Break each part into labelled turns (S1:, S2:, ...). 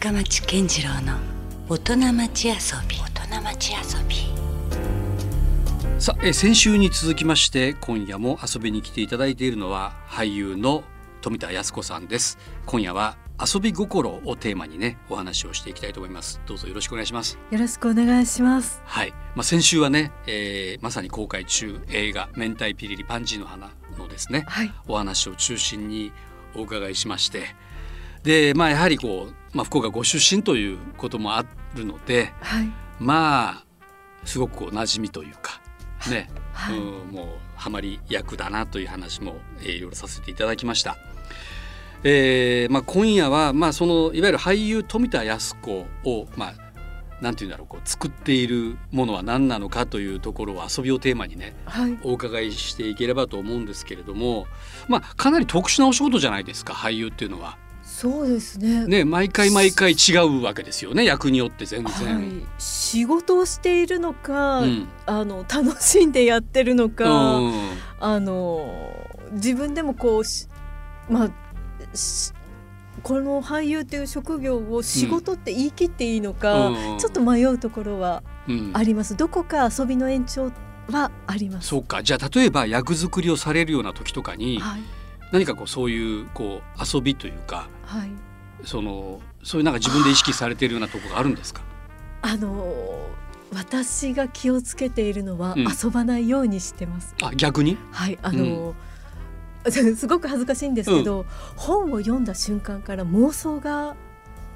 S1: 深町健次郎の大人町遊び。大人町遊び。
S2: さあ、え先週に続きまして今夜も遊びに来ていただいているのは俳優の富田靖子さんです。今夜は遊び心をテーマにねお話をしていきたいと思います。どうぞよろしくお願いします。
S3: よろしくお願いします。
S2: はい、まあ、先週はね、えーまさに公開中映画明太ピリリパンジーの花のですね、
S3: はい。
S2: お話を中心にお伺いしまして。でまあやはりこう、まあ、福岡ご出身ということもあるので
S3: はい。
S2: まあすごくこう馴染みというかね、
S3: はい。
S2: うんもうハマり役だなという話も、えーいろいろさせていただきました。えーまあ、今夜は、まあ、そのいわゆる俳優富田靖子を、まあ、なんていうんだろうこう作っているものは何なのかというところを遊びをテーマにね
S3: はい。
S2: お伺いしていければと思うんですけれども、まあ、かなり特殊なお仕事じゃないですか俳優っていうのは。
S3: そうですね。
S2: ね毎回毎回違うわけですよね。役によって全然。
S3: はい、仕事をしているのか、
S2: うん。
S3: あの楽しんでやってるのか、
S2: うん。
S3: あの自分でもこうしまあしこの俳優っていう職業を仕事って言い切っていいのか、
S2: うん。
S3: ちょっと迷うところは
S2: うん。
S3: あります。どこか遊びの延長はあります。
S2: そうか。じゃあ例えば役作りをされるような時とかに
S3: はい
S2: 何かこうそういうこう遊びというか
S3: はい。
S2: そのそういうなんか自分で意識されているようなところがあるんですか？
S3: あの私が気をつけているのは、
S2: うん。
S3: 遊ばないようにしてます。
S2: あ逆に？
S3: はい、あの、すごく恥ずかしいんですけど、本を読んだ瞬間から妄想が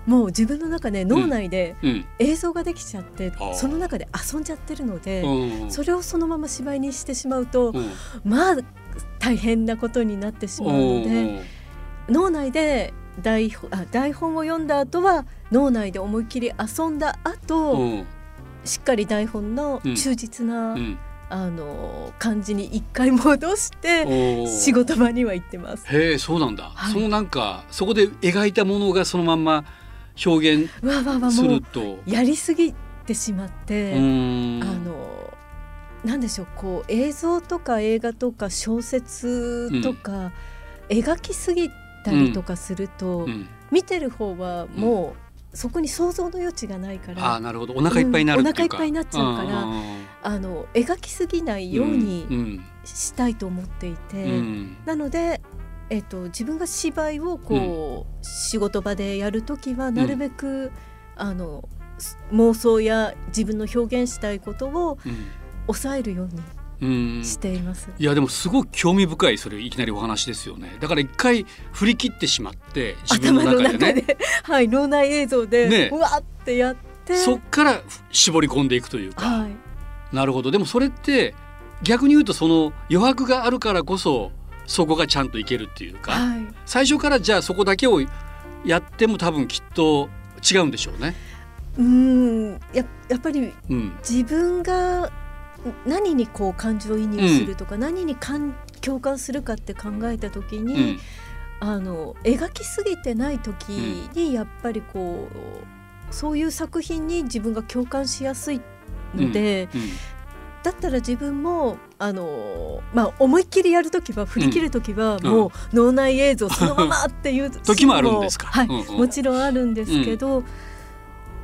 S3: もう自分の中で脳内で
S2: うん。
S3: 映像ができちゃって、
S2: あー。
S3: その中で遊んじゃってるので、
S2: うん。
S3: それをそのまま芝居にしてしまうと、
S2: うん。
S3: まあ大変なことになってしまうので、脳内で台本あ台本を読んだ後は脳内で思いっきり遊んだ後、
S2: うんう。ん
S3: しっかり台本の忠実な、
S2: うん。
S3: あの感じに一回戻して仕事場には行ってます。
S2: へえそうなんだ、
S3: はい。
S2: そのなんかそこで描いたものがそのまんま表現
S3: わわわ
S2: すると。
S3: やりすぎてしまって、あのなんでしょうこう映像とか映画とか小説とか、描きすぎたりとかすると、
S2: うん。
S3: 見てる方はもう、そこに想像の余地がないから
S2: あーなるほど。お腹いっぱいになる
S3: お腹いっぱいになっちゃうから
S2: ん
S3: あの描きすぎないように
S2: うん
S3: したいと思っていて、
S2: うん。
S3: なので、えっと自分が芝居をこう、仕事場でやるときはなるべく、あのす妄想や自分の表現したいことを
S2: うん
S3: 抑えるよう
S2: うん。
S3: にしています。
S2: いやでもすごく興味深いそれいきなりお話ですよね。だから一回振り切ってしまって自分
S3: 頭の
S2: の中でね。
S3: 中で はい脳内映像で、
S2: ね。
S3: うわってやって。
S2: そっから絞り込んでいくというか、
S3: はい。
S2: なるほど。でもそれって逆に言うとその余白があるからこそそこがちゃんといけるっていうか、
S3: はい。
S2: 最初からじゃあそこだけをやっても多分きっと違うんでしょうね。
S3: うーん。ややっぱり
S2: うん。
S3: 自分が何にこう感情移入するとか、何に感共感するかって考えた時
S2: う
S3: に、
S2: ん。
S3: あの描きすぎてない時にやっぱりこうそういう作品に自分が共感しやすいので、
S2: うん。
S3: だったら自分もあの、まあ、思いっきりやる時は振り切る時は
S2: うん。
S3: もう脳内映像そのままっていう
S2: 時もあるんですか？
S3: はい
S2: うんうん。
S3: もちろんあるんですけど、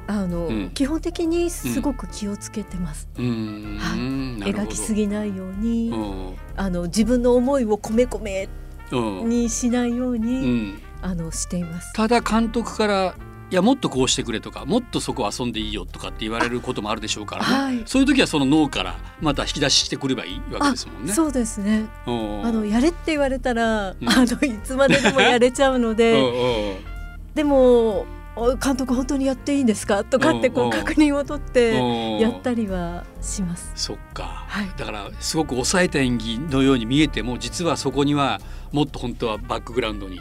S3: あの
S2: うん。
S3: 基本的にすごく気をつけてます。
S2: うーん。なるほど
S3: 描きすぎないように、
S2: うん。
S3: あの自分の思いを込め込め
S2: うん。
S3: にしないように、
S2: うん。
S3: あのしています。
S2: ただ監督からいやもっとこうしてくれとかもっとそこ遊んでいいよとかって言われることもあるでしょうからね、
S3: はい。
S2: そういう時はその脳からまた引き出してくればいいわけ
S3: あ
S2: ですもんね。
S3: そうですね。
S2: うん。
S3: あのやれって言われたら、
S2: うん。
S3: あのいつまででもやれちゃうの
S2: うん。
S3: で、
S2: うん。
S3: でもお監督本当にやっていいんですか？とかってこ
S2: うん
S3: う確認を取って
S2: うん。
S3: やったりはします。
S2: そっか、
S3: はい。
S2: だからすごく抑えた演技のように見えても実はそこにはもっと本当はバックグラウンドに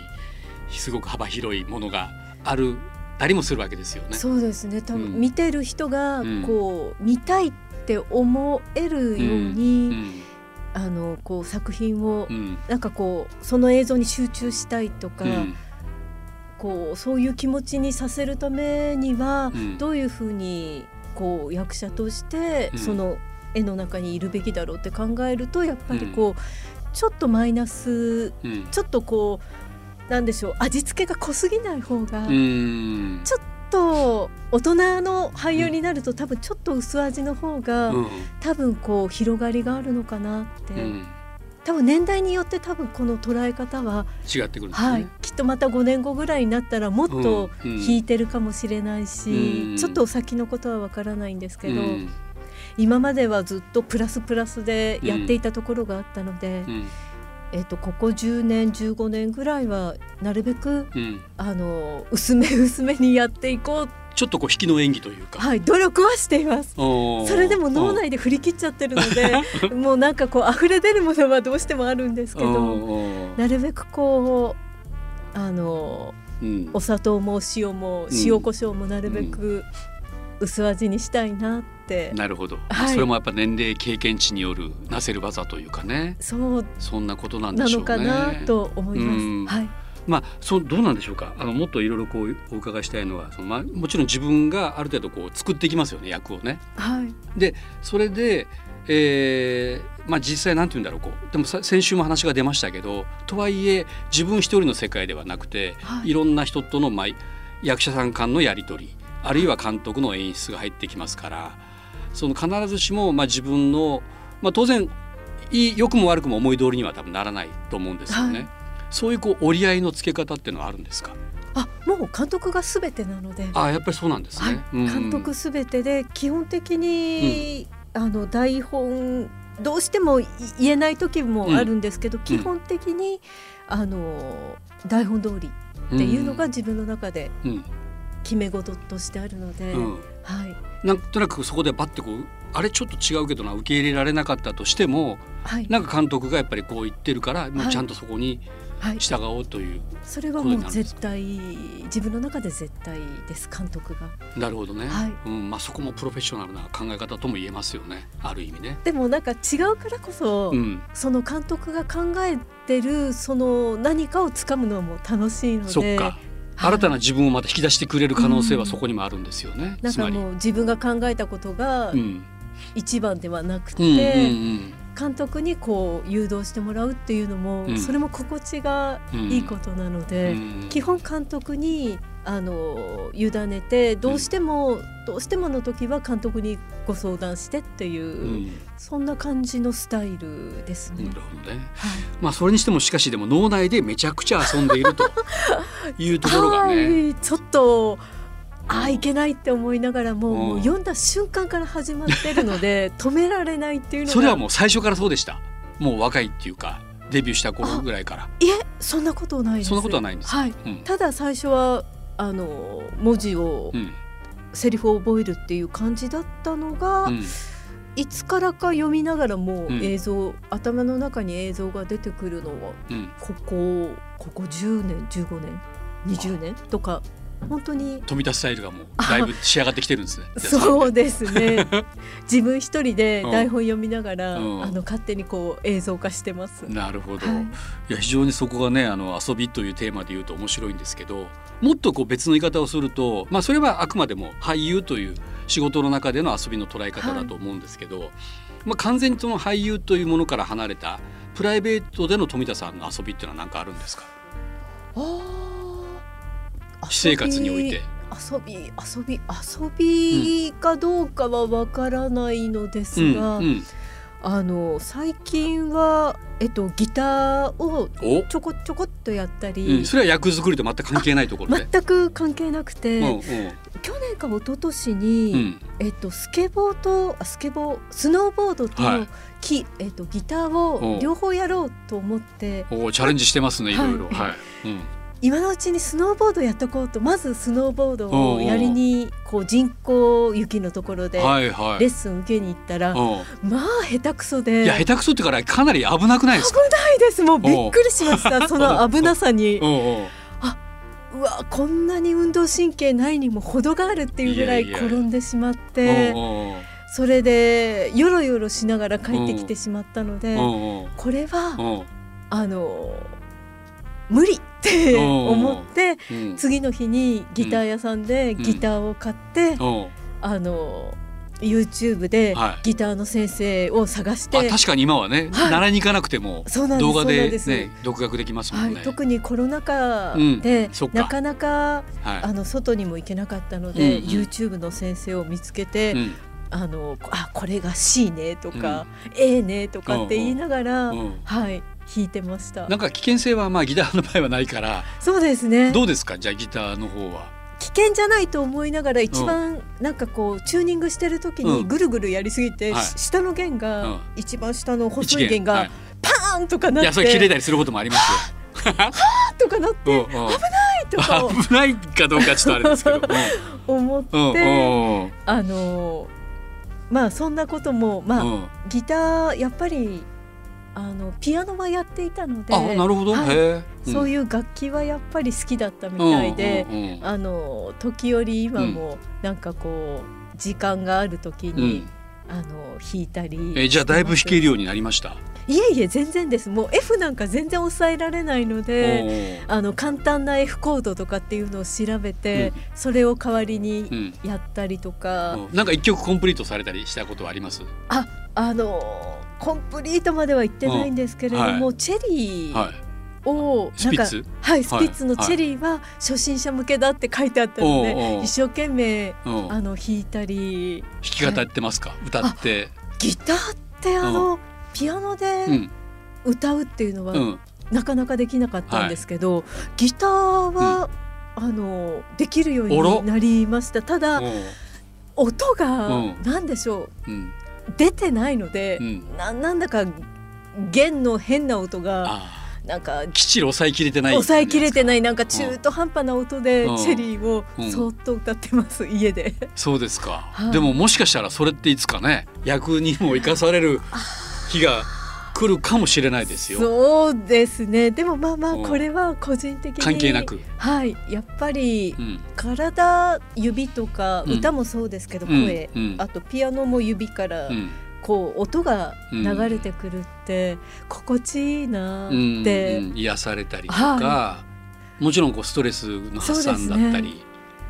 S2: すごく幅広いものがあるたりもするわけですよね。
S3: そうですね。多
S2: うん。
S3: 分見てる人が
S2: うん。
S3: こう見たいって思えるよう
S2: う
S3: に、
S2: ん。
S3: あのこう作品を
S2: うん。
S3: なんかこうその映像に集中したいとか、
S2: うん
S3: こうそういう気持ちにさせるためには、
S2: うん。
S3: どういうふうにこう役者として
S2: うん。
S3: その絵の中にいるべきだろうって考えるとやっぱりこう、ちょっとマイナス
S2: うん。
S3: ちょっとこうなんでしょう味付けが濃すぎない方が、
S2: うん。
S3: ちょっと大人の俳優になると多分ちょっと薄味の方が、
S2: うん。
S3: 多分こう広がりがあるのかなって、
S2: うん
S3: 多分年代によって多分この捉え方は、
S2: 違ってくるんですね。
S3: はい、きっとまた5年後ぐらいになったらもっと
S2: うんうん。
S3: 引いてるかもしれないし、
S2: うん。
S3: ちょっと先のことはわからないんですけど、
S2: うん。
S3: 今まではずっとプラスプラスでやっていたところがあったので、
S2: うん。
S3: えっとここ10年15年ぐらいはなるべく
S2: うん。
S3: あの薄め薄めにやっていこう
S2: ちょっとこう引きの演技というか。
S3: はい努力はしています。
S2: そ
S3: それでも脳内で振り切っちゃってるので もうなんかこう溢れ出るものはどうしてもあるんですけどなるべくこうあの
S2: うん
S3: お砂糖も塩も
S2: うん
S3: 塩コショウもなるべく薄味にしたいなって、
S2: なるほど、
S3: はい
S2: それもやっぱ年齢経験値によるなせる技というかね
S3: そう
S2: そんなことなんで
S3: な
S2: しょうね。
S3: のかなと思います。
S2: うん
S3: はい
S2: まあ、そどうなんでしょうか。あのもっといろいろこうお伺いしたいのはその、まあ、もちろん自分がある程度こう作っていきますよね役をね。
S3: はい。
S2: でそれで、えーまあ、実際なんて言うんだろうこう。でもさ先週も話が出ましたけどとはいえ自分一人の世界ではなくて、
S3: はい。
S2: い、ろんな人との、まあ、役者さん間のやり取りあるいは監督の演出が入ってきますからその必ずしも、まあ、自分の、まあ、当然いい良くも悪くも思い通りには多分ならないと思うんですよね。
S3: はい
S2: そういうこう折り合いのつけ方っていうのはあるんですか？
S3: あもう監督がすべてなので、
S2: あやっぱりそうなんです
S3: はい
S2: ね。うん。
S3: 監督すべてで基本的に、あの台本どうしてもい言えない時もあるんですけど、基本的にあの台本通りっていうのが自分の中で
S2: うん。
S3: 決め事としてあるので、
S2: うん。
S3: はい。
S2: なんとなくそこでバッてこうあれちょっと違うけどな受け入れられなかったとしても
S3: はい。
S2: なんか監督がやっぱりこう言ってるからもうちゃんとそこに
S3: はい、
S2: 従おうという、
S3: それはもう絶対自分の中で絶対です監督が。
S2: なるほどね、
S3: はい。
S2: うんまあ、そこもプロフェッショナルな考え方とも言えますよねある意味ね。
S3: でもなんか違うからこそ、
S2: うん、
S3: その監督が考えてるその何かをつかむのも楽しいので。
S2: そっか。
S3: はい。
S2: 新たな自分をまた引き出してくれる可能性はそこにもあるんですよね。
S3: なんか
S2: つまり、
S3: もう自分が考えたことが
S2: うん。
S3: 一番ではなくて、
S2: うんうん
S3: 監督にこう誘導してもらうっていうのも、
S2: うん
S3: それも心地が
S2: うん
S3: いいことなの
S2: う
S3: で、
S2: ん
S3: 基本監督にあの委ねてどうしても、どうしてもの時は監督にご相談してっていう、
S2: うん
S3: そんな感じのスタイルですね。
S2: なるほどね。
S3: はい
S2: まあそれにしてもしかしでも脳内でめちゃくちゃ遊んでいるというところがね。
S3: はいちょっとああいけないって思いながらも,、
S2: うん。
S3: もう読んだ瞬間から始まってるので 止められないっていうのが。
S2: それはもう最初からそうでした。もう若いっていうかデビューした頃ぐらいから。
S3: いえそんなことない
S2: そんなことはないんです。か
S3: はい、
S2: うん。
S3: ただ最初はあの文字を、
S2: うん。
S3: セリフを覚えるっていう感じだったのが、
S2: うん。
S3: いつからか読みながらも
S2: うん。
S3: 映像、頭の中に映像が出てくるのは
S2: うん、
S3: ここここ10年15年20年とか本当に。
S2: 飛び出すスタイルがもうだいぶ仕上がってきてるんですね。
S3: そうですね。自分一人で
S2: うん。
S3: 台本読みながら、
S2: うん。
S3: あの勝手にこう映像化してます。
S2: なるほど、
S3: はい。
S2: い、や非常にそこがねあの遊びというテーマで言うと面白いんですけどもっとこう別の言い方をすると、まあ、それはあくまでも俳優という仕事の中での遊びの捉え方だと思うんですけど、まあ、完全にその俳優というものから離れたプライベートでの富田さんの遊びっていうのは何かあるんですか？
S3: あー
S2: 私生活において。
S3: 遊び遊び遊びかどうかはわからないのです
S2: うん
S3: が、
S2: うん、
S3: あの最近はえっとギターを
S2: お、
S3: ちょこちょこっとやった
S2: う
S3: り
S2: ん、、それは役作りと全く関係ないところで。
S3: 全く関係なくて、
S2: うんうん
S3: 去年か一昨年に、
S2: うん
S3: えっとスケボーとあスケボースノーボードと、
S2: はい
S3: きえっとギター
S2: お
S3: を両方やろうと思って
S2: おチャレンジしてますねいろいろ。
S3: はい
S2: はい。うん
S3: 今のうちにスノーボードやっとこうとまずスノーボードをやりにこう人工雪のところで。レッスン受けに行ったら、
S2: う
S3: まあ下手くそ
S2: ん、
S3: で。
S2: いや下手くそってからかなり危なくないですか？
S3: 危ないです。もうびっくりしました。その危なさに。
S2: うんう
S3: わこんなに運動神経ないにも程があるっていうぐらい転んでしまってそれでよろよろしながら帰ってきてしまったのでこれは
S2: うん。
S3: あの無理って思って
S2: うん。
S3: 次の日にギター屋さんでギターを買って
S2: うん。
S3: あの YouTube で
S2: はい。
S3: ギターの先生を探して、
S2: あ確かに今はね、
S3: はい。
S2: 習いに行かなくても動画でね独学できますもんね。
S3: はい、特にコロナ禍
S2: うん。
S3: で、
S2: そっか。
S3: なかなか
S2: はい。
S3: あの外にも行けなかったので、
S2: うんうん。
S3: YouTube の先生を見つけて、
S2: うん。
S3: あのあこれが C ねとか、A ねとかって言いながら、
S2: うん。
S3: はい弾いてました。
S2: なんか危険性はまあギターの場合はないから。
S3: そうですね。
S2: どうですか？じゃあギターの方は。
S3: 危険じゃないと思いながら一番なんかこうチューニングしてる時
S2: うん。
S3: にぐるぐるやりすぎて、下の弦
S2: うん。
S3: が一番下の細
S2: 一
S3: い弦が
S2: はい
S3: パーンとかなって、
S2: いやそれ切れたりすることもあります
S3: とかなって
S2: よ。うんうん。
S3: とか。を
S2: 危ないかどうかちょっとあれですけど。
S3: 思って、あのまあそんなこともまあ、
S2: うん。
S3: ギターやっぱりあのピアノはやっていたので
S2: あなるほど。
S3: はい。そういう楽器はやっぱり好きだったみたいで、
S2: うんうんうん。
S3: あの時折今もなんかこう時間がある時に、あの弾いたり。
S2: えじゃあだいぶ弾け
S3: る
S2: るようになりました？
S3: いえいえ全然です。もう F なんか全然抑えられないのであの簡単な F コードとかっていうのを調べて、それを代わり
S2: う
S3: に
S2: ん。
S3: やったりとか、
S2: うんなんか一曲コンプリートされたりしたことはあります？
S3: ああのコンプリートまでは行ってないんですけれども、
S2: うんは
S3: チェリ
S2: は
S3: ーを
S2: い。スピッツ？
S3: なんかはいスピッツのチェリーは初心者向けだって書いてあったので、
S2: おうおう
S3: 一生懸命
S2: うん。弾
S3: あの弾いたり
S2: き語ってますか？歌って。
S3: ギターってあの、ピアノで
S2: うん。
S3: 歌うっていうのは、
S2: うん。
S3: なかなかできなかったんですけど、ギターは、あのできるようになりましたただ音が
S2: うん
S3: 何でしょう
S2: うん。
S3: 出てないので
S2: う、ん。
S3: ななんだか弦の変な音が
S2: あ
S3: なんか
S2: あ。きっちり抑えきれてない。。
S3: 抑えきれてないいなんか中途半端な音で
S2: うん
S3: チェリーを
S2: うん
S3: そーっと歌ってます家で。
S2: そうですか。
S3: はい
S2: でももしかしたらそれっていつかね役にも生かされる日が来るかもしれないですよ。
S3: そうですね。でもまあまあ
S2: うん。
S3: これは個人的に
S2: 関係なく。
S3: はい。やっぱり
S2: うん。
S3: 体指とか
S2: うん。
S3: 歌もそうですけど
S2: うん。
S3: 声、
S2: うん。
S3: あとピアノも指から
S2: うん。
S3: こう音が流れてくるって心地いいな
S2: うん
S3: って、
S2: うん。癒されたりとか、
S3: は
S2: もちろんこうストレスの発散だったり、
S3: そうです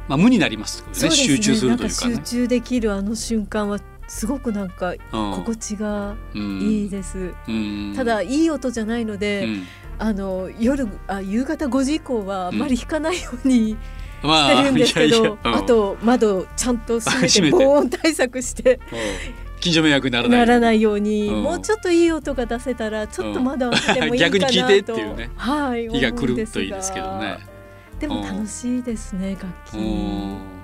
S2: まあ無になりますよね。
S3: ね。
S2: 集中するというかね。
S3: 集中できるあの瞬間はすごくなんか
S2: うん。
S3: 心地が
S2: うん。
S3: いいです、
S2: うん。
S3: ただいい音じゃないので、
S2: うん。
S3: あの夜あ夕方5時以降はあまり弾かないように
S2: ま
S3: してるんですけど、あと窓ちゃんと閉め
S2: て
S3: て。防音対策して
S2: うん。近所迷惑にならない
S3: ならないように、
S2: うん。
S3: もうちょっといい音が出せたらちょっと窓開けてもいいかなと、
S2: 逆に聞いてっていうね。
S3: はい、
S2: 日が来るといいですけどね。
S3: でも楽しいですね楽器。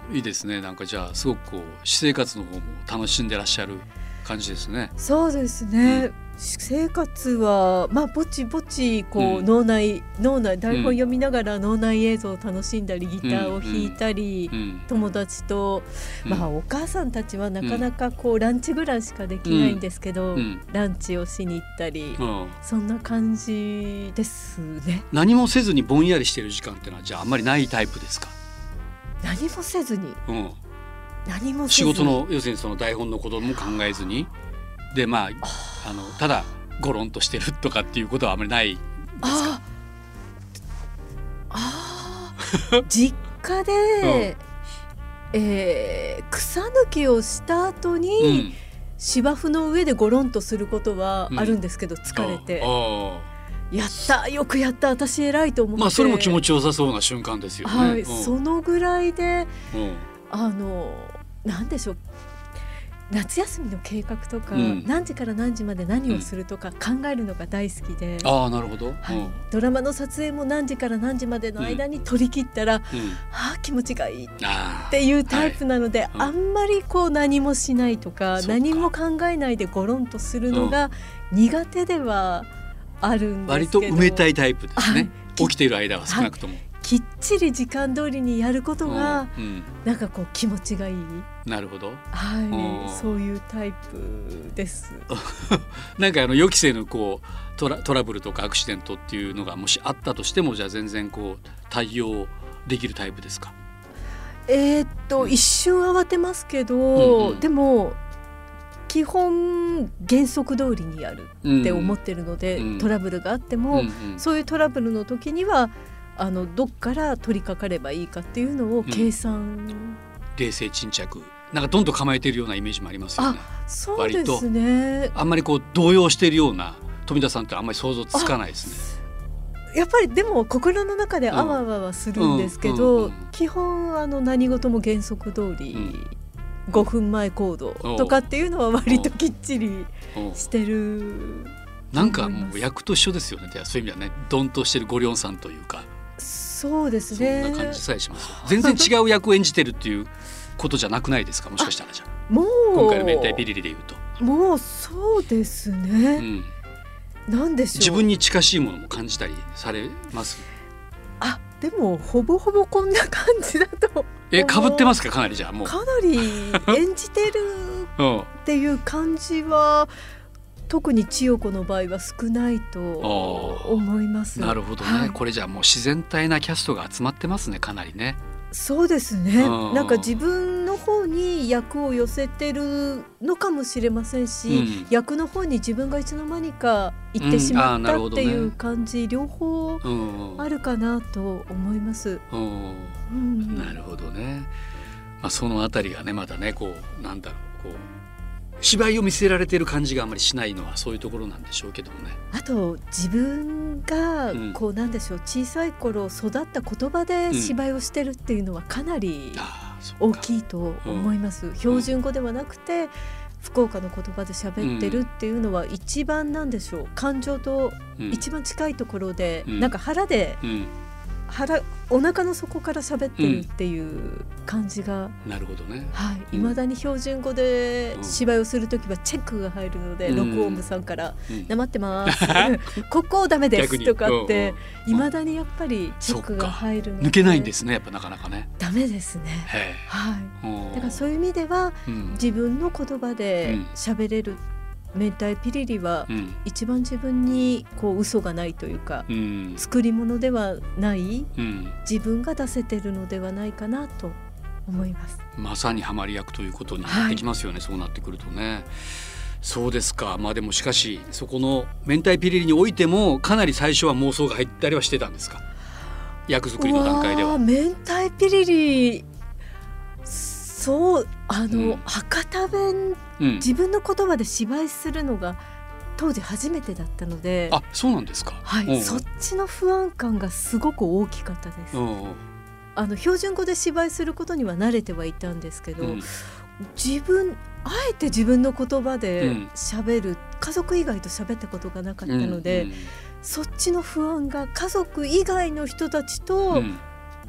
S2: うんいいですね。なんかじゃあすごくこう私生活の方も楽しんでらっしゃる感じですね。
S3: そうですね、生活はまあぼちぼちこう、
S2: うん。
S3: 脳内脳内台本読みながら脳内映像を楽しんだりギターを弾いたり、
S2: うん。
S3: 友達と、まあ
S2: うん
S3: お母さんたちはなかなかこうランチぐらいしかできないんですけど、
S2: うん。
S3: ランチをしに行ったり、
S2: うん。
S3: そんな感じですね。
S2: 何もせずにぼんやりしてる時間っていうのはじゃああんまりないタイプですか？
S3: 何もせずに。
S2: うん、
S3: 何も
S2: 仕事の要するにその台本のことも考えずに。でまああのただゴロンとしてるとかっていうことはあまりないですか？
S3: ああー。実家で、えー草抜きをした後に、芝生の上でゴロンとすることはあるんですけど、疲れて。
S2: あ
S3: やったよくやった私偉いと思って。
S2: あまあそれも気持ちよさそうな瞬間ですよね。
S3: はい、
S2: うん。
S3: そのぐらいで
S2: うん。
S3: あのなんでしょう。夏休みの計画とか、
S2: うん。
S3: 何時から何時まで何をするとか考えるのが大好きで、
S2: ああなるほど。
S3: はい。
S2: うん。
S3: ドラマの撮影も何時から何時までの間に撮り切ったら、
S2: うん。
S3: ああ気持ちがいいっ
S2: あ
S3: ていうタイプなので、
S2: うん
S3: あんまりこう何もしないとか何も考えないでゴロンとするのが苦手ではあるん
S2: あ割
S3: ですけど
S2: と埋めたいタイプですね。
S3: はい
S2: 起きている間は少なくとも。
S3: きっちり時間通りにやることが、
S2: うんうん
S3: なんかこう気持ちがいい、
S2: なるほど。
S3: はい、
S2: うん
S3: そういうタイプです。
S2: なんかあの予期せぬこうトラトラブルとかアクシデントっていうのがもしあったとしてもじゃあ全然こう対応できるタイプですか？
S3: えーっと、
S2: うん
S3: 一瞬慌てますけど、
S2: うんうん
S3: でも基本原則通りにやるって思
S2: っ
S3: ってるので、
S2: うん。
S3: トラブルがあっても、
S2: うんうん。
S3: そういうトラブルの時にはあのどっから取り掛かればいいかっていうのを計算、
S2: 冷静沈着。なんかどんどん構えているようなイメージもありますよね。
S3: そうですね。
S2: あんまりこう動揺しているような富田さんってあんまり想像つかないですね。
S3: やっぱりでも心の中であわあわはするんですけど、
S2: うんうんうん。
S3: 基本あの何事も原則通り、
S2: うん
S3: 5分前行動とかっていうのは割ときっちり
S2: う。ん
S3: してる。
S2: なんかもう役と一緒ですよね。そういう意味ではね、ドンとしてるゴリョンさんというか、
S3: そうです
S2: そん
S3: ね
S2: な感じさえします。よ。全然違う役を演じてるっていうことじゃなくないですか？もしかしたらじゃあ。
S3: もう。
S2: 今回の明太ピリリで言うと、
S3: もうそうです
S2: う
S3: ね、
S2: ん、
S3: なんでしょう。
S2: 自分に近しいものも感じたりされます？
S3: あでもほぼほぼこんな感じだと
S2: え、被ってますか？かなりじゃあもう。
S3: かなり 演じてる
S2: うん。
S3: っていう感じは特に千代子の場合は少ないと思います。
S2: なるほどね、
S3: はい
S2: これじゃあもう自然体なキャストが集まってますねかなりね。
S3: そうですね
S2: うん
S3: なんか自分に役を寄せてるのかもしれませんし、
S2: うん。
S3: 役の方に自分がいつの間にか行ってしまったっていう感じ、両方
S2: うん。
S3: あるかなと思います。
S2: うん。
S3: うん、
S2: なるほどね。まあそのあたりがねまだねこうなんだろうこう芝居を見せられてる感じがあんまりしないのはそういうところなんでしょうけどもね。
S3: あと自分が
S2: うん。
S3: こうなんでしょう小さい頃育った言葉で芝居をしてるっていうのはかなり
S2: うか
S3: 大きいと思います。標準語ではなくて福岡の言葉で喋ってるっていうのは一番なんでしょう。感情と
S2: うん。
S3: 一番近いところで、
S2: うん。
S3: なんか腹で
S2: うん
S3: 腹お腹の底から喋ってるっていう感じが、
S2: なるほどね。
S3: はい、
S2: うん。
S3: 未だに標準語で
S2: うん
S3: 芝居をするときはチェックが入るので、
S2: うん。
S3: 録音部さんから
S2: うん「
S3: なまってます」「ここダメです」とかって
S2: うんうん。
S3: 未だにやっぱりチェックが入るので
S2: 抜けないんですねやっぱなかなかね。
S3: ダメですね。
S2: へ
S3: はい。
S2: え。
S3: だからそういう意味では
S2: うん。
S3: 自分の言葉で喋れる明太ピリリは
S2: うん。
S3: 一番自分にこう嘘がないというか
S2: うん。
S3: 作り物ではない
S2: うん。
S3: 自分が出せてるのではないかなと思います。
S2: まさにハマり役ということになってきますよね、そうなってくるとね。そうですか。まあでもしかしそこの明太ピリリにおいてもかなり最初は妄想が入ったりはしてたんですか？役作りの段階では。
S3: 明太ピリリそうあの、
S2: うん。
S3: 博多弁
S2: うん、
S3: 自分の言葉で芝居するのが当時初めてだったので、
S2: あそうなんですか。
S3: はい、
S2: うん。
S3: そっちの不安感がすごく大きかったです。
S2: うん
S3: あの標準語で芝居することには慣れてはいたんですけど、
S2: うん。
S3: 自分あえて自分の言葉
S2: う
S3: で
S2: ん。
S3: 喋る、家族以外と喋ったことがなかったので、
S2: うん
S3: そっちの不安が家族以外の人たち
S2: う
S3: と
S2: ん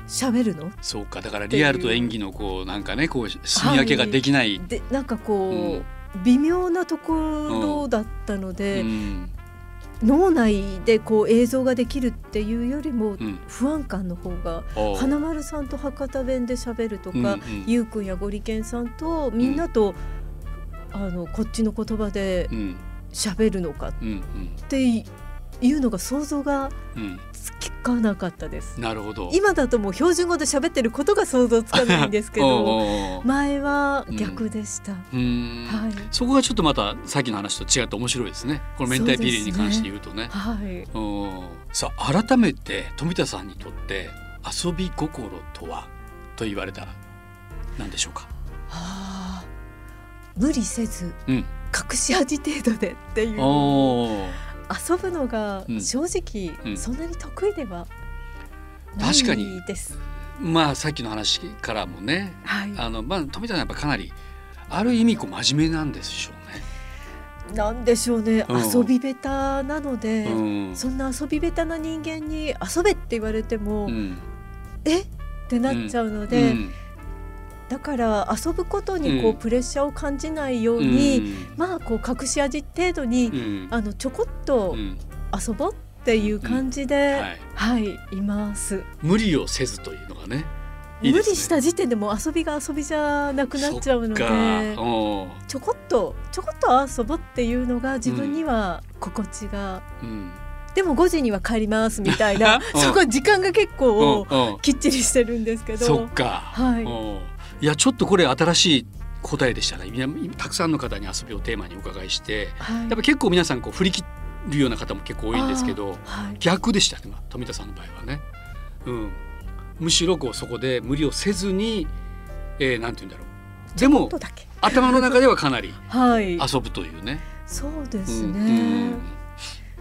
S3: 喋るの、
S2: そうかだからリアルと演技のこうなんかねこう住み分けができない。
S3: でなんかこう、微妙なところだったので、
S2: うん。
S3: 脳内でこう映像ができるっていうよりも
S2: うん。
S3: 不安感の方が、
S2: おう
S3: 花丸さんと博多弁で喋るとか、
S2: うんうん。
S3: ゆうくんやゴリケンさんとみんなと、あのこっちの言葉で
S2: うん。
S3: 喋るのかっ
S2: うん。
S3: ていうのが想像が
S2: うんうん
S3: つかなかったです。
S2: なるほど。
S3: 今だともう標準語で喋ってることが想像つかないんですけど 前は逆でした。
S2: うーん。
S3: はい。
S2: そこがちょっとまたさっきの話と違って面白いですね。この明太ピリに関して言うとね。
S3: はい、
S2: う。んさあ改めて富田さんにとって遊び心とはと言われたら何でしょうか？
S3: はあ無理せず
S2: うん。
S3: 隠し味程度でっていう遊ぶのが
S2: うん。
S3: 正直
S2: うん。
S3: そんなに得意ではない
S2: 確かに。
S3: です。
S2: まあさっきの話からもね。
S3: はい、
S2: あのまあ富田さんやっぱかなりある意味こう真面目なんでしょうね。
S3: なんでしょうね、
S2: うん。
S3: 遊び下手なので、
S2: うん。
S3: そんな遊び下手な人間に遊べって言われても、
S2: うん。
S3: え？ってなっちゃうので、
S2: うん
S3: だから遊ぶことにこう、
S2: うん。
S3: プレッシャーを感じないように、まあこう隠し味程度に、あのちょこっと
S2: うん
S3: 遊ぼうっていう感じで、
S2: はい。
S3: はい、います。
S2: 無理をせずというのがねいいね。
S3: 無理した時点でもう遊びが遊びじゃなくなっちゃうのでちょこっとちょこっと遊ぼうっていうのが自分には心地が、
S2: うん。
S3: でも5時には帰りますみたいな
S2: うん
S3: そこ時間が結構きっちりしてるんですけど。
S2: そっか。
S3: はい。
S2: うんいやちょっとこれ新しい答えでしたね。たくさんの方に遊びをテーマにお伺いして、
S3: はい
S2: やっぱ結構皆さんこう振り切るような方も結構多いんですけど、
S3: はい
S2: 逆でしたね。まあ富田さんの場合はね。うん。むしろこうそこで無理をせずに、えー、なんて言うんだろう。でも頭の中ではかなり
S3: はい
S2: 遊ぶというね。
S3: そうです
S2: うん
S3: ね、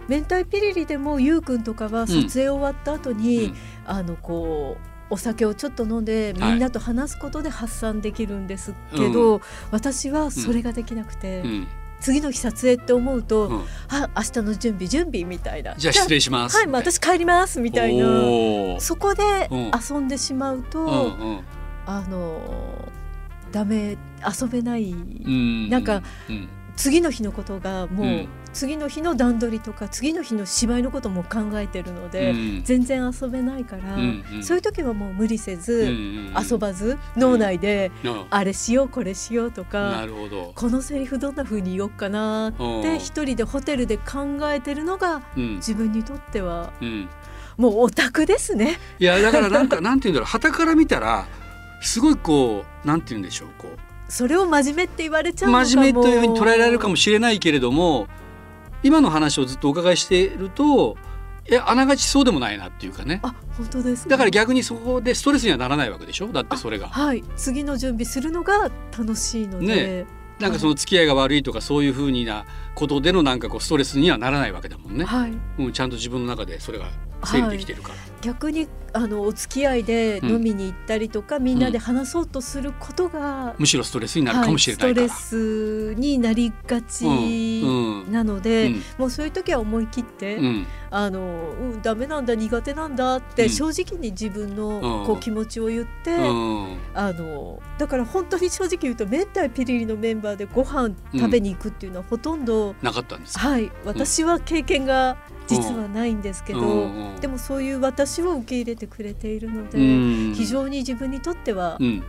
S3: 明太ピリリでもゆうくんとかは撮影終わった後に、
S2: うん
S3: あのこうお酒をちょっと飲んでみんなと話すことで発散できるんですけど、私はそれができなくて、
S2: うん。うん。
S3: 次の日撮影って思うと、
S2: うん。
S3: あ明日の準備準備みたいな。
S2: じゃあ失礼します。
S3: はい、まあ、私帰りますみたいな。そこで
S2: うん。
S3: 遊んでしまうと、
S2: うんうん。
S3: あのダメ遊べない、
S2: うん。
S3: なんか
S2: うん
S3: 次の日のことがもう、
S2: うん。
S3: 次の日の段取りとか次の日の芝居のことも考えてるので、
S2: うん。
S3: 全然遊べないから、
S2: うんうん。
S3: そういう時はもう無理せず、
S2: うんうん
S3: 遊ばず脳内で、
S2: うん。
S3: あれしようこれしようと
S2: な
S3: か。このセリフどんな風に言おうかな
S2: うん。
S3: って一人でホテルで考えてるのが
S2: うん。
S3: 自分にとっては
S2: うん。
S3: もうオタクですね。
S2: いやだからなんかなんて言うんだろう。旗から見たらすごいこうなんて言うんでしょうこう
S3: それを真面目って言われちゃうのかも。
S2: 真面目というふうに捉えられるかもしれないけれども今の話をずっとお伺いしているといやあながちそうでもないなっていうかね。
S3: あ本当ですか
S2: だから逆にそこでストレスにはならないわけでしょ？だってそれが。
S3: はい。次の準備するのが楽しいので、
S2: ねなんかその付き合いが悪いとかそういうふうになことでのなんかこうストレスにはならないわけだもんね。
S3: はい。
S2: うん、ちゃんと自分の中でそれが整理できてるから。
S3: 逆にあのお付き合いで飲みに行ったりとか、みんなで話そうとすることが、
S2: むしろストレスになるかもしれない。
S3: はい、ストレスになりがち
S2: うん。うん。
S3: なので、
S2: うん。
S3: もうそういう時は思い切って、
S2: うん。
S3: あのうんダメなんだ苦手なんだって、
S2: うん。
S3: 正直に自分の
S2: うん。
S3: こう気持ちを言って、
S2: うん。
S3: あのだから本当に正直言うと明太ピリリのメンバーでご飯食べに行くっていうのはほとんど、
S2: なかったんですか？
S3: はい私は経験が実はないんですけど、
S2: うん。うん
S3: でもそういう私を受け入れてくれているので、
S2: うん。
S3: 非常に自分にとっては
S2: うん、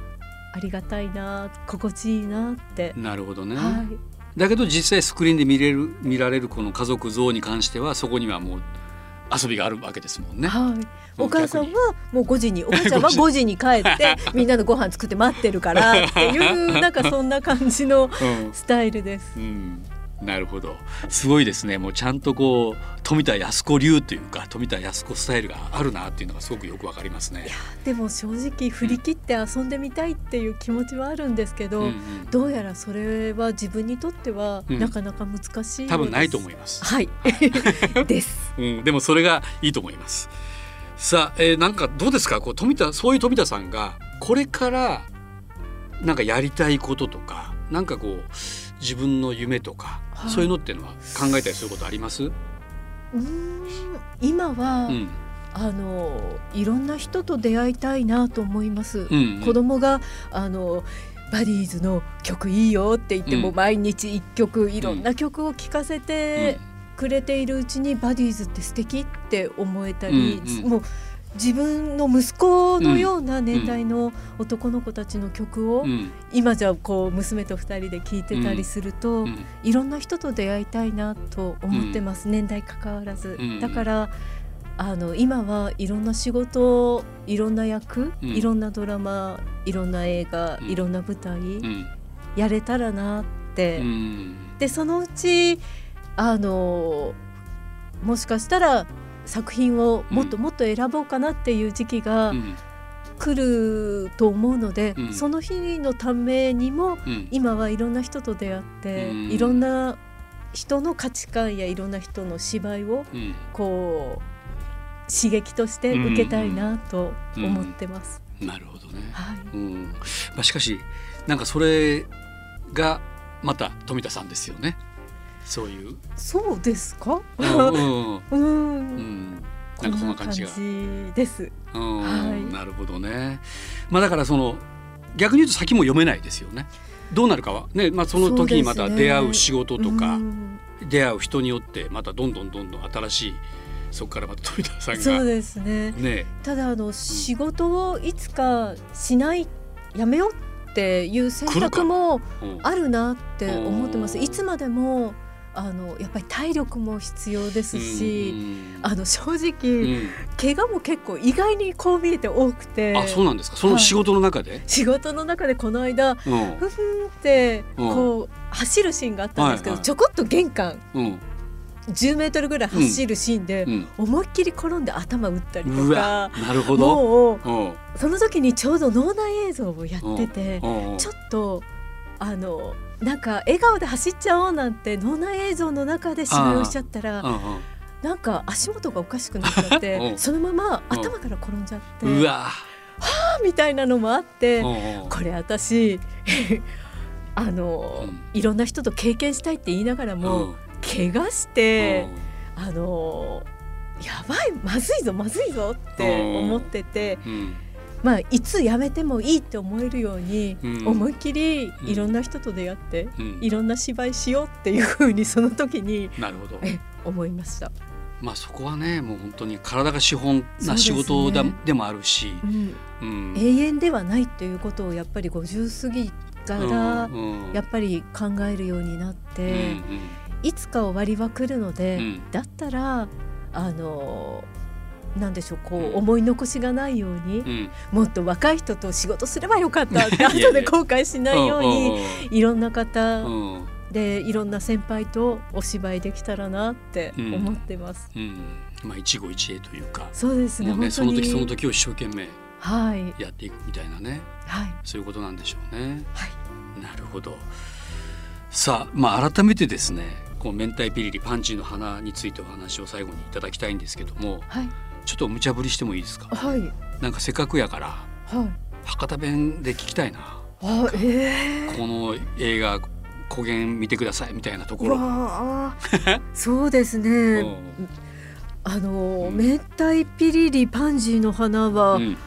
S3: ありがたいな心地いいなって、
S2: なるほどね。
S3: はい、
S2: だけど実際スクリーンで見れる見られるこの家族像に関してはそこにはもう遊びがあるわけですもんね。
S3: はい、お母さん
S2: 逆
S3: はもう5時に お母ちゃんは5時に帰って みんなのご飯作って待ってるからっていうなんかそんな感じの
S2: うん。
S3: スタイルです。
S2: うん、なるほどすごいですねもうちゃんとこう富田靖子流というか富田靖子スタイルがあるなっていうのがすごくよくわかりますね。
S3: でも正直振り切って遊んでみたいっていう気持ちはあるんですけど、
S2: うんうん
S3: どうやらそれは自分にとっては
S2: うん
S3: なかなか難しいようです、
S2: 多分ないと思います。
S3: はい です。
S2: うん、でもそれがいいと思います。さあ、えーなんかどうですか？こう富田そういう富田さんがこれからなんかやりたいこととかなんかこう自分の夢とか、
S3: はい。
S2: そういうのっていうのは考えたりすることあります？
S3: うーん今は、
S2: うん。
S3: あのいろんな人と出会いたいなと思います。
S2: うんうん。
S3: 子供があのバディーズの曲いいよって言っても、
S2: うん。
S3: 毎日一曲いろんな曲を聴かせて
S2: うん。
S3: くれているうちに、バディーズって素敵って思えたり、
S2: うんうん。
S3: もう自分の息子のような年代の男の子たちの曲を、
S2: うん。
S3: 今じゃこう娘と二人で聴いてたりすると、
S2: うん。
S3: いろんな人と出会いたいなと思ってます、年代関わらず、
S2: うん。
S3: だからあの今はいろんな仕事いろんな役、
S2: うん。
S3: いろんなドラマいろんな映画、
S2: うん。
S3: いろんな舞台、
S2: うん。
S3: やれたらなって、
S2: うん。
S3: でそのうちあのもしかしたら作品をもっともっと選ぼうかなっていう時期が
S2: うん。
S3: 来ると思うので、
S2: うん。
S3: その日のためにも
S2: うん。
S3: 今はいろんな人と出会って、
S2: うん。
S3: いろんな人の価値観やいろんな人の芝居を
S2: うん。
S3: こう刺激として受けたいなと思ってます。
S2: なるほどね。
S3: はい、
S2: うん。まあ、しかしなんかそれがまた富田さんですよね。そういう？
S3: そうですか？
S2: うん。なんかそんな感じが。
S3: です。
S2: うん、
S3: はい
S2: なるほどね。まあだからその逆に言うと先も読めないですよね。どうなるかはね、まあその時にまた出会う仕事とか、
S3: うん
S2: 出会う人によってまたどんどんどんどん新しいそこからまた富田さんが
S3: そうですね。
S2: ね、
S3: ただあの仕事をいつかしないやめようっていう選択も
S2: うん
S3: あるなって思ってます。
S2: うん
S3: いつまでもあのやっぱり体力も必要ですし、
S2: うん
S3: あの正
S2: う
S3: 直、
S2: ん。
S3: 怪我も結構意外にこう見えて多くて。
S2: あそうなんですか？その仕事の中で？
S3: 仕事の中でこの間
S2: うん。
S3: ふふんって
S2: うん
S3: こう走るシーンがあったんですけど、
S2: はいはい
S3: ちょこっと玄関
S2: うん。
S3: 10メートルぐらい走るシーンで、
S2: うん。
S3: 思いっきり転んで頭打ったり
S2: う
S3: と
S2: わ
S3: か
S2: なるほど。
S3: もう
S2: うん。
S3: その時にちょうど脳内映像をやってて、ちょっとあのなんか笑顔で走っちゃおうなんて脳内映像の中で芝居をしちゃったら
S2: うんうん。
S3: なんか足元がおかしくなっちゃっ
S2: う
S3: て
S2: ん
S3: そのまま頭から転んじゃって
S2: うわ。
S3: みたいなのもあって
S2: うんう。ん
S3: これ私 あの、
S2: うん。
S3: いろんな人と経験したいって言いながらも、怪我して、あのやばいまずいぞまずいぞって思ってて、
S2: うんうん
S3: まあいつやめてもいいって思えるように、
S2: うん。
S3: 思いっきり
S2: うん。
S3: いろんな人と出会って、
S2: うん。
S3: いろんな芝居しようっていうふうにその時に
S2: なるほど。
S3: え思いました。
S2: まあそこはねもう本当に体が資本な仕事だでもあるし、
S3: 永遠ではないということをやっぱり50過ぎからやっぱり考えるようになって、いつか終わりは来るので、
S2: うん。
S3: だったらあのなんでしょうこ
S2: うん。
S3: う思い残しがないように、
S2: うん。うん
S3: もっと若い人と仕事すればよかった。って後で後悔しないようにいろんな
S2: うん。
S3: 方
S2: うんうん
S3: でいろんな先輩とお芝居できたらなって
S2: うん。
S3: 思ってます。
S2: うん。まあ一期一会というか。
S3: そうですね
S2: ね
S3: 本当に。
S2: その時その時を一生懸命
S3: はい。
S2: やっていくみたいなね。
S3: はい。
S2: そういうことなんでしょうね。
S3: はい。
S2: なるほど。さあまあ改めてですねこの明太ピリリパンジーの花についてお話を最後にいただきたいんですけども
S3: はい
S2: ちょっと無茶ぶりしてもいいですか？
S3: はい。
S2: なんかせっかくやから
S3: はい。
S2: 博多弁で聞きたいな。
S3: あええ。
S2: この映画古言見てくださいみたいなところ。
S3: わあ。そうですね、
S2: うん。
S3: あの、
S2: うん。
S3: 明太ピリリパンジーの花は、
S2: うん。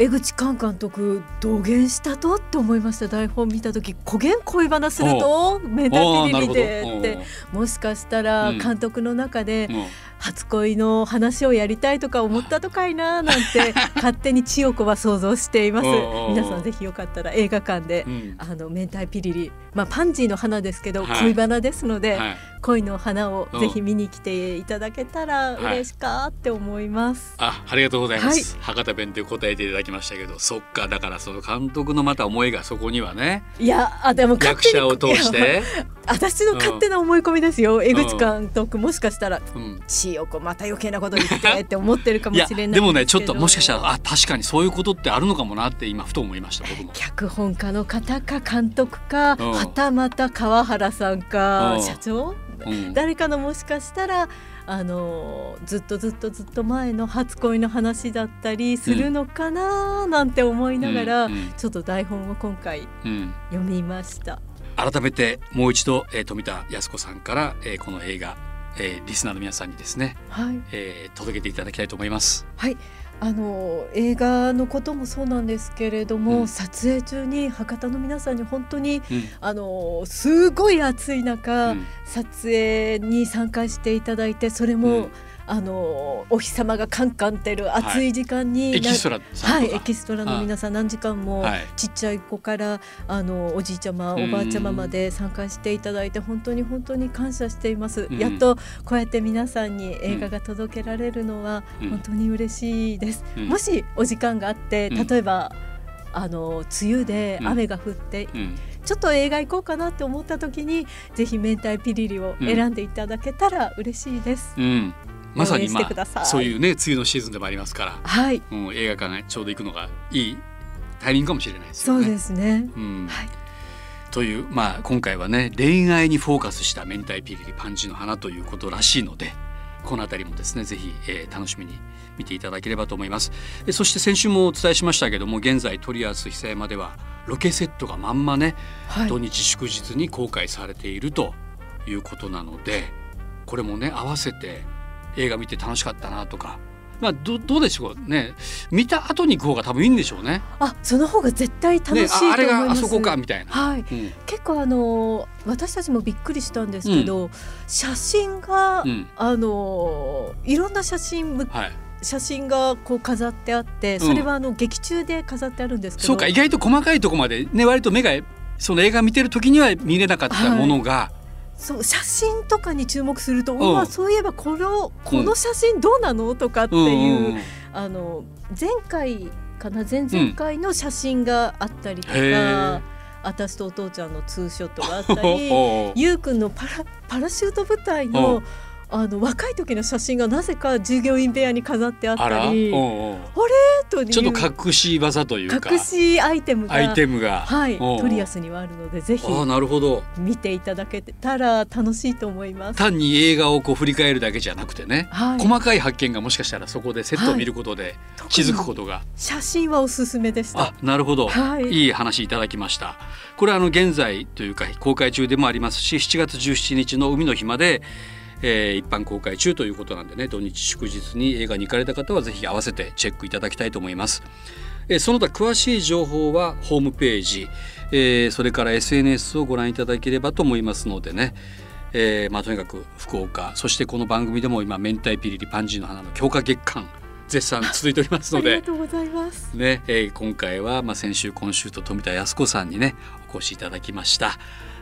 S3: 江口寛監督土下したと？って思いました。台本見た時古言恋バナすると？明太ピリリで。って。もしかしたら
S2: うん。
S3: 監督の中で
S2: うん
S3: 初恋の話をやりたいとか思ったとかいななんて 勝手に千代子は想像しています。皆さんぜひよかったら映画館で
S2: うん。
S3: あの明太ピリリまあパンジーの花ですけど、
S2: はい。
S3: 恋バナですので、
S2: はい。
S3: 恋の花を
S2: う。ん
S3: ぜひ見に来ていただけたら
S2: はい
S3: 嬉しかって思います。
S2: あ、ありがとうございます。博多弁で答えていただきましたけど、そっか、だからその監督のまた思いがそこにはね、
S3: いやあでも勝
S2: 役者を通して、
S3: 私の勝手な思い込みですよ、江口監督もしかしたら
S2: うん、「
S3: 千代子また余計なこと言って」って思ってるかもしれない
S2: でもねちょっともしかしたらあ確かにそういうことってあるのかもなって今ふと思いました僕も。
S3: 脚本家の方か監督か、
S2: うん。
S3: はたまた川原さんか、
S2: うん。
S3: 社長、
S2: うん。
S3: 誰かのもしかしたらあのずっとずっとずっと前の初恋の話だったりするのかななんて思いながら、ちょっと台本を今回
S2: うん。
S3: 読みました。
S2: 改めてもう一度、えー、富田靖子さんから、えーこの映画、えーリスナーの皆さんにですね、
S3: はい。
S2: えー届けていただきたいと思います。
S3: はい。あの映画のこともそうなんですけれども、
S2: うん。
S3: 撮影中に博多の皆さんに本当に
S2: うん。
S3: あのすごい暑い中、
S2: うん。
S3: 撮影に参加していただいてそれも、
S2: うん
S3: あのお日様がカンカンってる暑い時間に、
S2: エキストラ
S3: はい、エキストラの皆さん何時間も
S2: はい
S3: ちっちゃい子からあのおじいちゃまおばあちゃままで参加していただいて本当に本当に感謝しています、
S2: うん。
S3: やっとこうやって皆さんに映画が届けられるのは
S2: うん。
S3: 本当に嬉しいです、
S2: うん。
S3: もしお時間があって
S2: うん。
S3: 例えば、あの梅雨で
S2: うん。
S3: 雨が降って、
S2: うん。
S3: ちょっと映画行こうかなって思った時にぜひ明太ピリリを選んでいただけたら嬉しいです、
S2: うん、まさにまあそういうね梅雨のシーズンでもありますから、
S3: はい。
S2: うん、映画館がちょうど行くのがいいタイミングかもしれないですよね。
S3: そうですね、
S2: うん。
S3: はい。
S2: というまあ今回はね恋愛にフォーカスした明太ピリリパンチの花ということらしいのでこの辺りもですねぜひ、えー楽しみに見ていただければと思います。えそして先週もお伝えしましたけども現在トリアス久山ではロケセットがまんまね、
S3: はい。
S2: 土日祝日に公開されているということなのでこれもね合わせて映画見て楽しかったなとか。まあどどうでしょうね。見た後に行く方が多分いいんでしょうね。
S3: あその方が絶対楽しい
S2: ねああれがあそこかみたいな。
S3: はい。
S2: うん。
S3: 結構あの私たちもびっくりしたんですけど、写真が、
S2: うん。
S3: あのいろんな写真む
S2: はい、
S3: 写真がこう飾ってあってそれはあの劇中で飾ってあるんですけど、
S2: そうか意外と細かいところまでね割と目がその映画見てる時には見れなかったものが、
S3: そう写真とかに注目すると、
S2: ん
S3: うわそういえばこのこの写真どうなの？とかっていう、
S2: んんん。
S3: あの前回かな？前々回の写真があったりとか、私とお父ちゃんのツーショットがあったり ゆうくんのパラパラシュート部隊のあの若い時の写真がなぜか従業員部屋に飾ってあった
S2: あら、
S3: り、
S2: うんうん。
S3: という。
S2: ちょっと隠し技というか。
S3: 隠しアイテムが
S2: アイテムが、
S3: はい、
S2: うんうん。
S3: トリアスにはあるのでぜひ。
S2: ああなるほど。
S3: 見ていただけたら楽しいと思います。
S2: 単に映画をこう振り返るだけじゃなくてね、
S3: はい、
S2: 細かい発見がもしかしたらそこでセットを見ることで気づくことが、
S3: 写真はおすすめでした。
S2: あ。なるほど、
S3: はい。
S2: いい話いただきました。これはあの現在というか公開中でもありますし7月17日の海の日まで、えー一般公開中ということなんでね土日祝日に映画に行かれた方はぜひ合わせてチェックいただきたいと思います。えーその他詳しい情報はホームページ、えーそれから SNS をご覧いただければと思いますのでね、えーまあ、とにかく福岡そしてこの番組でも今明太ピリリパンジーの花の強化月間絶賛続いております
S3: あ
S2: ので
S3: りがとうございます。
S2: ね、えー今回は、まあ、先週今週と富田靖子さんにねお越しいただきました。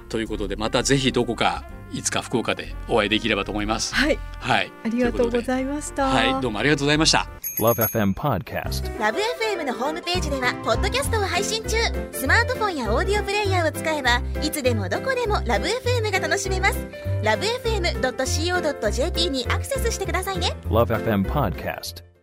S2: ということでまたぜひどこかいつか福岡でお会いできればと思います。
S3: はい、
S2: はい、
S3: ありがとうご
S2: い
S3: ざいました。
S2: はい、どうもありがとうございました。
S4: Love FM Podcast.
S5: ラブ f m のホームページではポッドキャストを配信中スマートフォンやオーディオプレイヤーを使えばいつでもどこでもラブ f m が楽しめますラブ FM.co.jp にアクセスしてくださいね
S4: Love FM Podcast.